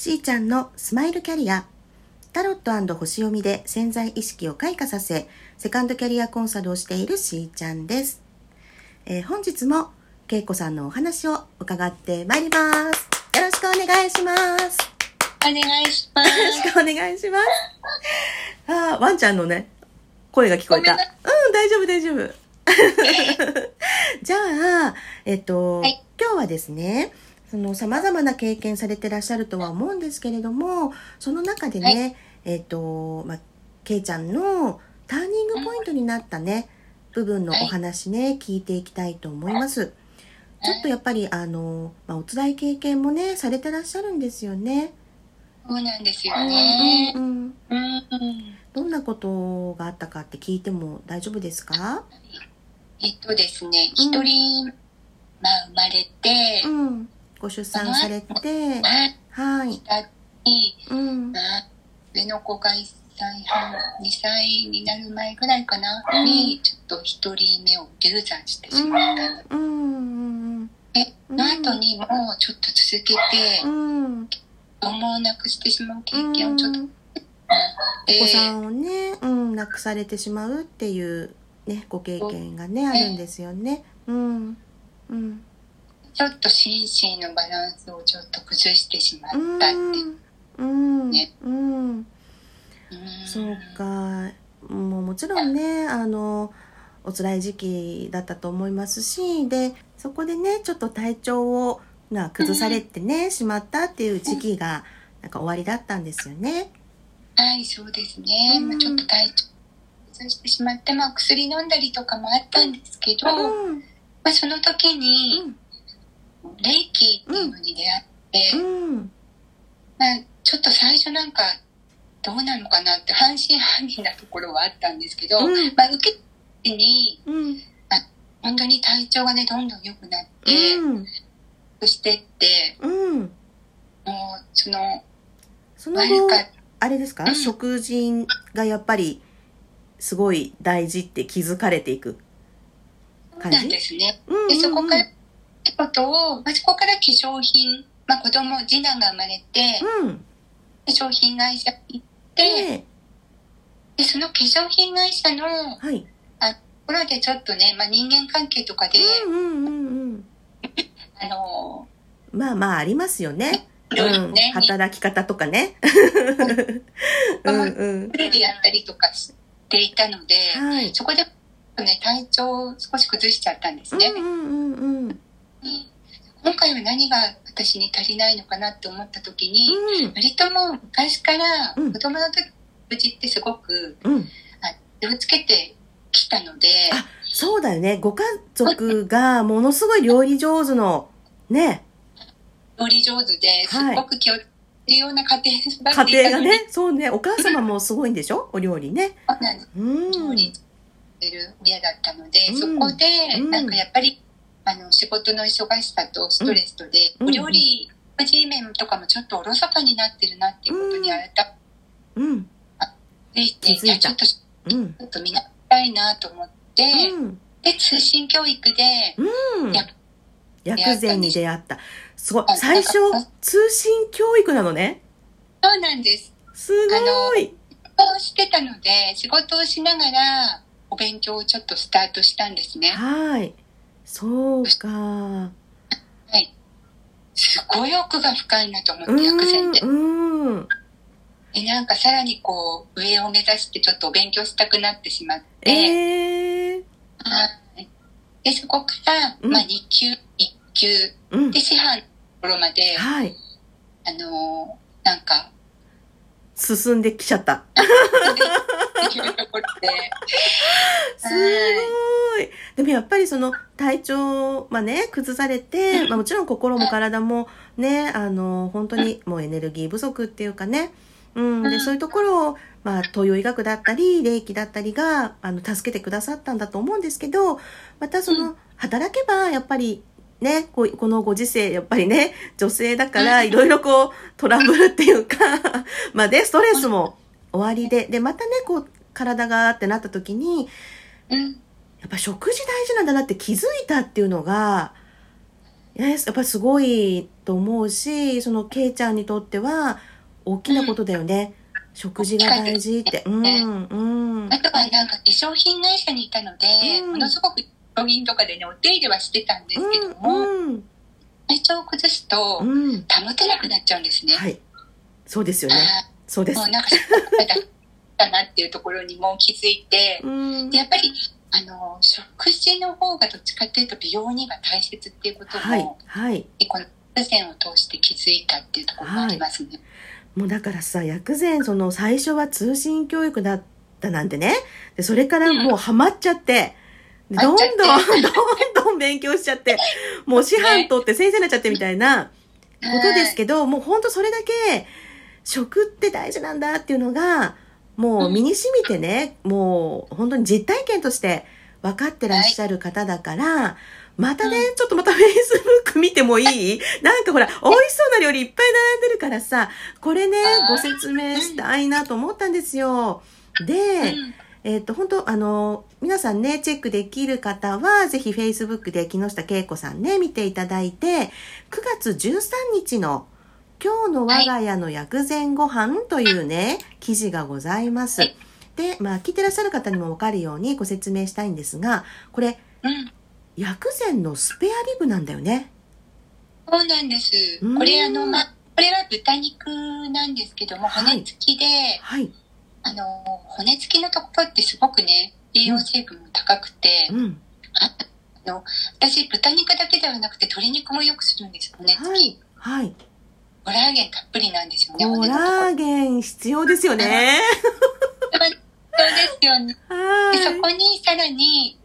しーちゃんのスマイルキャリア。タロット星読みで潜在意識を開花させ、セカンドキャリアコンサルをしているしーちゃんです。えー本日も、けいこさんのお話を伺ってまいります。よろしくお願いします。お願いしまよろしす。くお願いします。あーワンちゃんのね、声が聞こえた。うん、大丈夫、大丈夫。じゃあ、えっと、はい今日はですね、その様々な経験されてらっしゃるとは思うんですけれども、その中でね、えっと、まあ、けいちゃんのターニングポイントになったね、部分のお話ね、聞いていきたいと思います。ちょっとやっぱり、あの、まあ、お辛い経験もね、されてらっしゃるんですよね。そうなんですようんね。うんうんうん。どんなことがあったかって聞いても大丈夫ですか？えっとですね、うん一人、まあ、生まれてう、ん。ご出産されて、あはい。うん。まあ、上の子が1歳半、2歳になる前ぐらいかな、うんに、ちょっと一人目を流産してしまったの。うん。うん。で、その後にもちょっと続けてう、ん。子供を亡くしてしまう経験をちょっと、おで子さんをね、うん、亡くされてしまうっていうね、ご経験がね、あるんですよね。うん。うん。ちょっと心身のバランスをちょっと崩してしまっうたっていう。ん。うん。ねうん。うんそうか。もうもちろんね、あの、お辛い時期だったと思いますし、で、そこでね、ちょっと体調を、な崩されてね、しまったっていう時期が、なんか終わりだったんですよね。はい、そうですね。うんまあ、ちょっと体調崩してしまって、まあ、薬飲んだりとかもあったんですけど、うん。まあ、その時に、うんレイキっていうのに出会って、うん。まあ、ちょっと最初なんか、どうなのかなって半信半疑なところはあったんですけど、うんまあ、受けてに、うん。本当に体調がね、どんどん良くなって、うん。そしてって、うん。もう、その、その後、あれですか、うん食事がやっぱり、すごい大事って気づかれていく感なんじですね。うんうんうんで、そこから、ってことを、まあ、そこから化粧品、まあ、子供、次男が生まれて、うん。化粧品会社に行って、で、で、その化粧品会社のとはい。ころでちょっとね、まあ、人間関係とかで、うんうんうんうん。あのまあまあありますよね。うんね、働き方とかね。うんうん。テレビやったりとかしていたので、はい。そこで、ね、体調を少し崩しちゃったんですね。うんうんうんうん。今回は何が私に足りないのかなって思った時に、うん割ともう昔からうん。子供の時うちってすごくうん。あ気をつけてきたので、あそうだよね。ご家族がものすごい料理上手の、ね、料理上手ですはい。ごく気をつけるような家庭だっていたので、家庭がね、そうね、お母様もすごいんでしょ？お料理ね。そうなんです。うん。料理してる親だったので、うん。そこでうん。なんかやっぱりあの仕事の忙しさとストレスとで、うんお料理食事面とかもちょっとおろそかになってるなっていうことに改うん。めて、気づいちょっとちうん。ょっと見習いたいなと思って、うん。で通信教育で、うんや。薬膳に出会った。すごいあ。最初通信教育なのね。そうなんです。すごい。仕事をしてたので、仕事をしながらお勉強をちょっとスタートしたんですね。はい。そうか。はい。すごい奥が深いなと思うって、薬膳って。ん。うん。で、なんかさらにこう、上を目指してちょっとお勉強したくなってしまって、ええはいで、そこから、うんまあ2級、1級、うんで、。師範のところまで、はい。あのーなんか、進んできちゃった。っていうところで、すごい。でもやっぱりその体調、まあね、崩されて、まあもちろん心も体もね、あの、本当にもうエネルギー不足っていうかね、うん、で、うん。そういうところを、まあ、東洋医学だったり、霊気だったりが、あの、助けてくださったんだと思うんですけど、またその、う働けば、やっぱり、ね、こうこのご時世、やっぱりね、女性だから、いろいろこう、トラブルっていうか、まあね、ストレスも終わりで、で、またね、こう、体がってなった時に、うん、やっぱ食事大事なんだなって気づいたっていうのが、いややっぱりすごいとと思うしそのケイちゃんにとっては大きなことだよね、食事が大事って。うんうん。あとはなんか化粧品会社にいたので、うん。ものすごく病院とかでね、お手入れはしてたんですけども、うん体調を崩すとうん。うん保てなくなっちゃうんですね。はい。そうですよね。あそうです。ーもうなんか、だなっていうところにも気づいて、うん。でやっぱり、あの、食事の方がどっちかっていうと美容には大切っていうことはいも、はい。この薬膳を通して気づいたっていうところもありますね。もうだからさ薬膳その最初は通信教育だったなんてね。でそれからもうハマっちゃってでどんどん どんどん勉強しちゃってもう師範取って先生になっちゃってみたいなことですけど、もう本当それだけ食って大事なんだっていうのがもう身に染みてね、もう本当に実体験として分かってらっしゃる方だから、またね、うちょっとまた Facebook 見てもいい？なんかほら、美味しそうな料理いっぱい並んでるからさ、これねご説明したいなと思ったんですよ。で、うん。えっ、と、本当あの、皆さんね、チェックできる方は、ぜひ Facebook で木下恵子さんね、見ていただいて、9月13日の今日の我が家の薬膳ご飯というね、記事がございます。はいで、まあ、聞いてらっしゃる方にもわかるようにご説明したいんですが、これ、うん。薬膳のスペアリブなんだよね。そうなんですうん。これあの、ま、これは豚肉なんですけども、はい骨付きで、はい。あの、骨付きのところってすごくね、栄養成分も高くて、うん。ああの、私、豚肉だけではなくて鶏肉もよくするんです、骨付き。はい。はい。コラーゲンたっぷりなんですよね、コ。ラーゲン必要ですよね。そうですよね。はで、そい。こにさらに、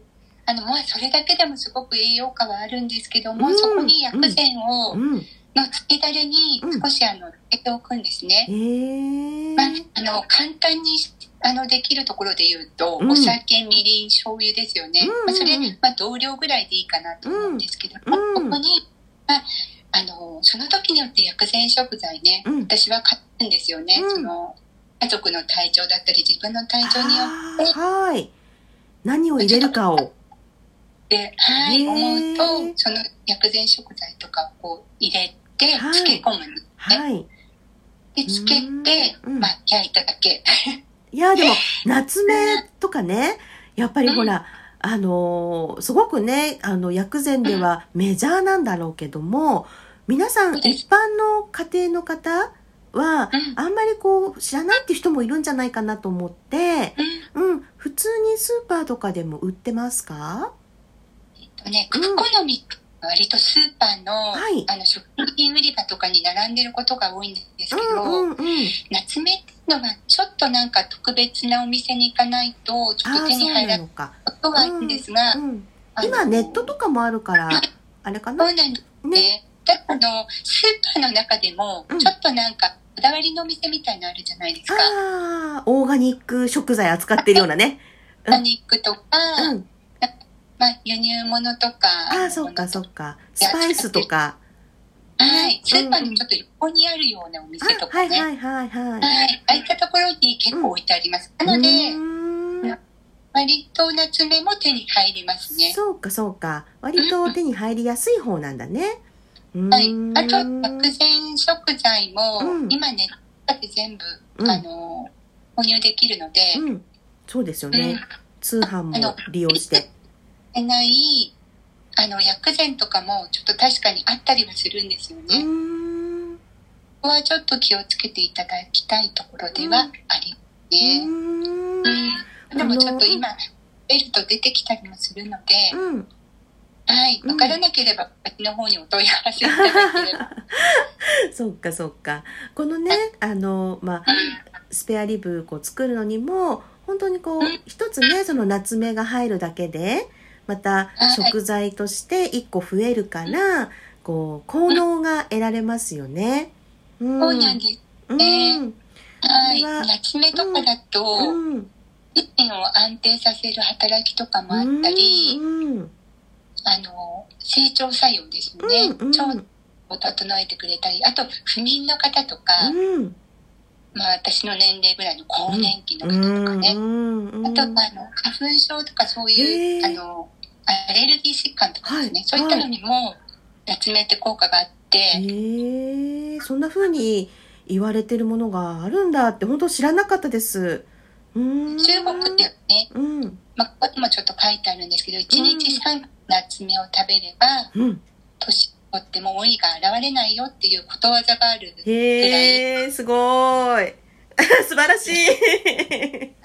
あの、まあ、それだけでもすごく栄養価はあるんですけども、うんそこに薬膳を、うん。のつけだれに少しあの、つけておくんですね。えー。まあ、あの、簡単にしあの、できるところで言うと、うんお酒、みりん、醤油ですよね。うんうんうんまあ、それ、まあ、同量ぐらいでいいかなと思うんですけども、うんここに、まあ、あの、その時によって薬膳食材ね、うん私は買うんですよね。うんその、家族の体調だったり、自分の体調によって、はい。何を入れるかを。で、はい、思うと、その薬膳食材とかをこう入れて、はい漬け込むんですね。はい。で、漬けて、うんまあ、焼いただけ。いや、でも、夏目とかね、やっぱりほら、あのーすごくね、あの、薬膳ではメジャーなんだろうけども、皆さん、一般の家庭の方は、うん。あんまりこう、知らないって人もいるんじゃないかなと思って、うん。うん、普通にスーパーとかでも売ってますか？とね、うん。クコの実割とスーパーの,、はい。あの食品売り場とかに並んでることが多いんですけど、うんうんうん。夏目っていうのがちょっとなんか特別なお店に行かないとちょっと手に入らない。ことがあるんですが、うん、あの今ネットとかもあるから、あれかな？そうなんですね。ね。ただあのスーパーの中でもうんちょっとなんかこだわりのお店みたいのあるじゃないですか。ああ、オーガニック食材扱ってるようなね。うんパニックとか、うん。まあ、輸入物とか、ああ、そっかそっか。スパイスとか。はい、スーパーのちょっと横にあるようなお店とかね。いはいはいはい。はい。ああいったところに結構置いてあります。なので、割と夏目も手に入りますね。そうかそうか。割と手に入りやすい方なんだね。うはい。あと、薬膳食材も、うん今ね、で全部、うんあの、購入できるので、うん。そうですようんね。通販も利用して。でない、あの、薬膳とかもちょっと確かにあったりはするんですようね。こ。こはちょっと気をつけていただきたいところではありますね。でもちょっと今、ベルト出てきたりもするので、うん。はい。うんわからなければ、私の方にお問い合わせいただければ。そっかそっか。このね、あの、まあ、スペアリブこう作るのにも、本当にこううん、一つね、その夏目が入るだけで、またはい食材として一個増えるから、こう、効能が得られますよね。うん。そうなんです。うん。はい。これは夏目とかだと、うん。心身を安定させる働きとかもあったり、うん。あの、成長作用ですよね。うん。腸を整えてくれたり、あと、不眠の方とか、うん。まあ私の年齢ぐらいの更年期のう方とかん。ね、うん。あと、あの、花粉症とかそういう、へーあの、アレルギー疾患とかですね、はいそういったのにも、夏目って効果があって、えそんな風に言われてるものがあるんだって本当知らなかったです。うーん。中国ではね、うん。まあ、ここにもちょっと書いてあるんですけど、1日3個夏目を食べれば、うん。年を取っても老いが現れないよっていうことわざがあるぐらい、へえすごーい。素晴らしい。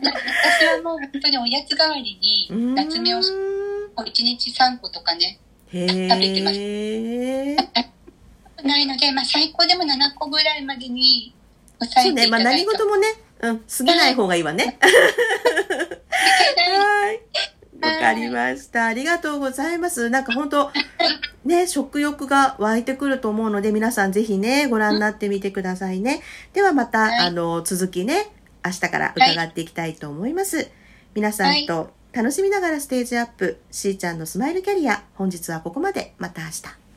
私はもう本当におやつ代わりに夏目をう1ーん日3個とかね、へ食べてますえ。ないので、まあ最高でも7個ぐらいまでに抑そうね、まあ。何事もね、うん、過ぎない方がいいわね。はい。わかりました。ありがとうございます。なんか本当ね、食欲が湧いてくると思うので、皆さんぜひね、ご覧になってみてくださいね。ではまた、はいあの、続きね、明日から伺っていきたいと思います。皆さんと楽しみながらステージアップ、しーちゃんのスマイルキャリア、本日はここまで。また明日。